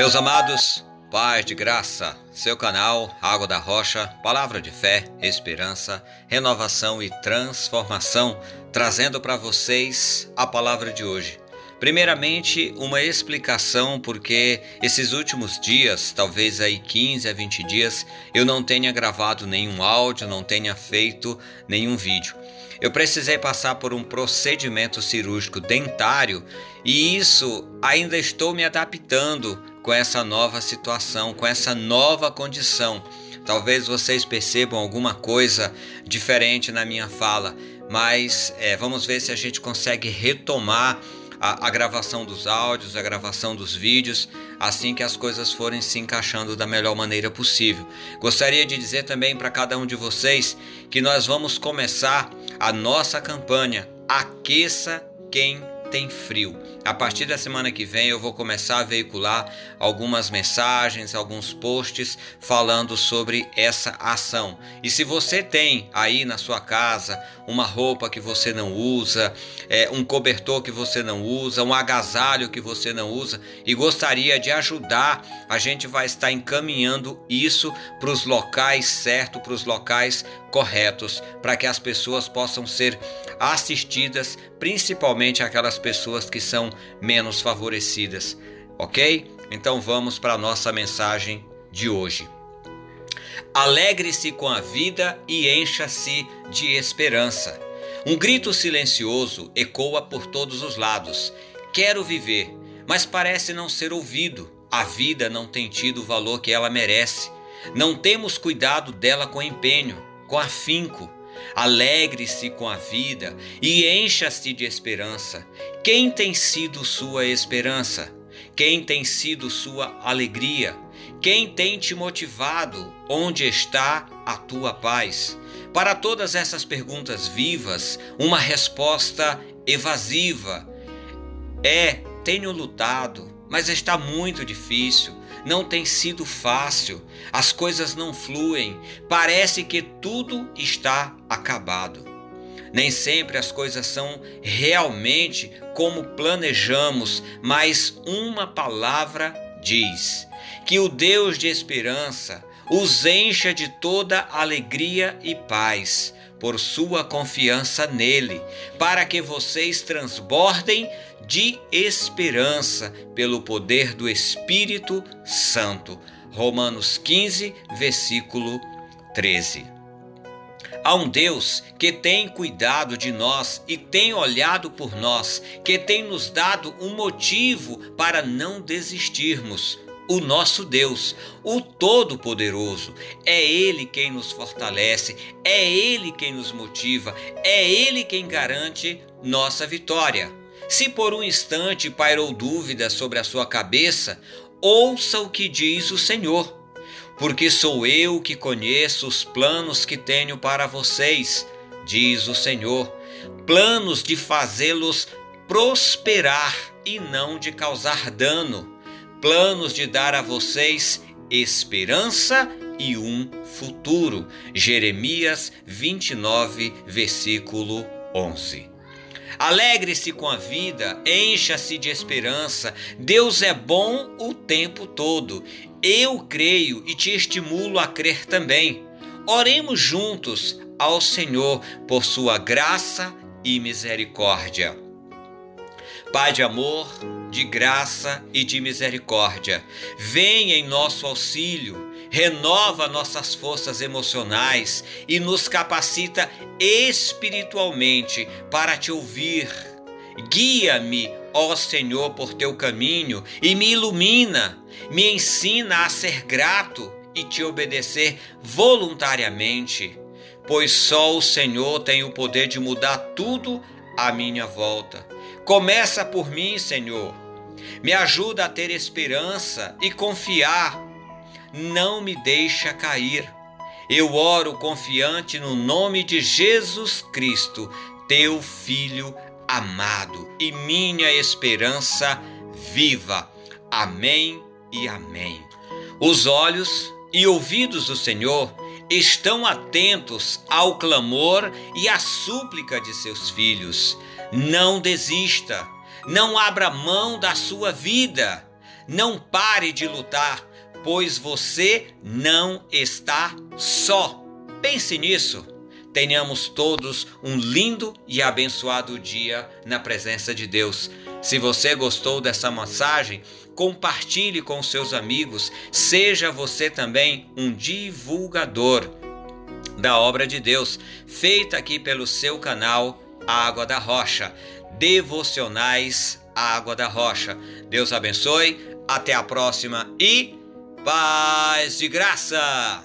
Meus amados, paz de graça, seu canal Água da Rocha, palavra de fé, esperança, renovação e transformação, trazendo para vocês a palavra de hoje. Primeiramente, uma explicação porque esses últimos dias, talvez aí 15 a 20 dias, eu não tenha gravado nenhum áudio, não tenha feito nenhum vídeo. Eu precisei passar por um procedimento cirúrgico dentário e isso ainda estou me adaptando com essa nova situação, com essa nova condição. Talvez vocês percebam alguma coisa diferente na minha fala, mas é, vamos ver se a gente consegue retomar a, a gravação dos áudios, a gravação dos vídeos, assim que as coisas forem se encaixando da melhor maneira possível. Gostaria de dizer também para cada um de vocês que nós vamos começar a nossa campanha Aqueça Quem tem frio. A partir da semana que vem eu vou começar a veicular algumas mensagens, alguns posts falando sobre essa ação. E se você tem aí na sua casa uma roupa que você não usa, é, um cobertor que você não usa, um agasalho que você não usa e gostaria de ajudar, a gente vai estar encaminhando isso para os locais certos, para os locais corretos, para que as pessoas possam ser assistidas, principalmente aquelas pessoas que são menos favorecidas, ok? Então vamos para a nossa mensagem de hoje. Alegre-se com a vida e encha-se de esperança. Um grito silencioso ecoa por todos os lados. Quero viver, mas parece não ser ouvido. A vida não tem tido o valor que ela merece. Não temos cuidado dela com empenho, com afinco. Alegre-se com a vida e encha-se de esperança. Quem tem sido sua esperança? Quem tem sido sua alegria? Quem tem te motivado? Onde está a tua paz? Para todas essas perguntas vivas, uma resposta evasiva é: tenho lutado, mas está muito difícil não tem sido fácil, as coisas não fluem, parece que tudo está acabado. Nem sempre as coisas são realmente como planejamos, mas uma palavra diz: que o Deus de esperança os encha de toda alegria e paz por sua confiança nele, para que vocês transbordem de esperança pelo poder do Espírito Santo. Romanos 15, versículo 13. Há um Deus que tem cuidado de nós e tem olhado por nós, que tem nos dado um motivo para não desistirmos o nosso Deus, o Todo-Poderoso. É Ele quem nos fortalece, é Ele quem nos motiva, é Ele quem garante nossa vitória. Se por um instante pairou dúvida sobre a sua cabeça, ouça o que diz o Senhor. Porque sou eu que conheço os planos que tenho para vocês, diz o Senhor, planos de fazê-los prosperar e não de causar dano, planos de dar a vocês esperança e um futuro. Jeremias 29, versículo 11. Alegre-se com a vida, encha-se de esperança. Deus é bom o tempo todo. Eu creio e te estimulo a crer também. Oremos juntos ao Senhor por sua graça e misericórdia. Pai de amor, de graça e de misericórdia, vem em nosso auxílio renova nossas forças emocionais e nos capacita espiritualmente para te ouvir. Guia-me, ó Senhor, por teu caminho e me ilumina, me ensina a ser grato e te obedecer voluntariamente, pois só o Senhor tem o poder de mudar tudo à minha volta. Começa por mim, Senhor. Me ajuda a ter esperança e confiar não me deixa cair. Eu oro confiante no nome de Jesus Cristo, teu Filho amado e minha esperança viva. Amém e amém. Os olhos e ouvidos do Senhor estão atentos ao clamor e à súplica de seus filhos. Não desista, não abra mão da sua vida Não pare de lutar, pois você não está só. Pense nisso. Tenhamos todos um lindo e abençoado dia na presença de Deus. Se você gostou dessa mensagem, compartilhe com seus amigos. Seja você também um divulgador da obra de Deus, feita aqui pelo seu canal Água da Rocha. Devocionais Água da Rocha. Deus abençoe. Até a próxima e paz de graça!